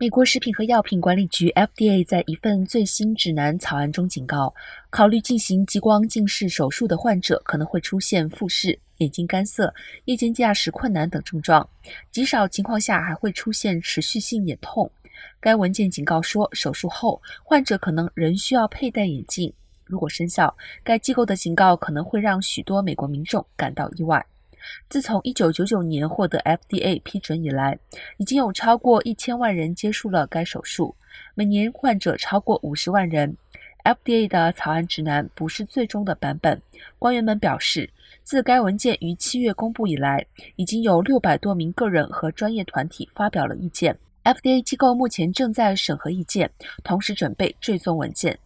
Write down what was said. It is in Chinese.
美国食品和药品管理局 （FDA） 在一份最新指南草案中警告，考虑进行激光近视手术的患者可能会出现复视、眼睛干涩、夜间驾驶困难等症状，极少情况下还会出现持续性眼痛。该文件警告说，手术后患者可能仍需要佩戴眼镜。如果生效，该机构的警告可能会让许多美国民众感到意外。自从1999年获得 FDA 批准以来，已经有超过一千万人接受了该手术，每年患者超过五十万人。FDA 的草案指南不是最终的版本。官员们表示，自该文件于七月公布以来，已经有六百多名个人和专业团体发表了意见。FDA 机构目前正在审核意见，同时准备追踪文件。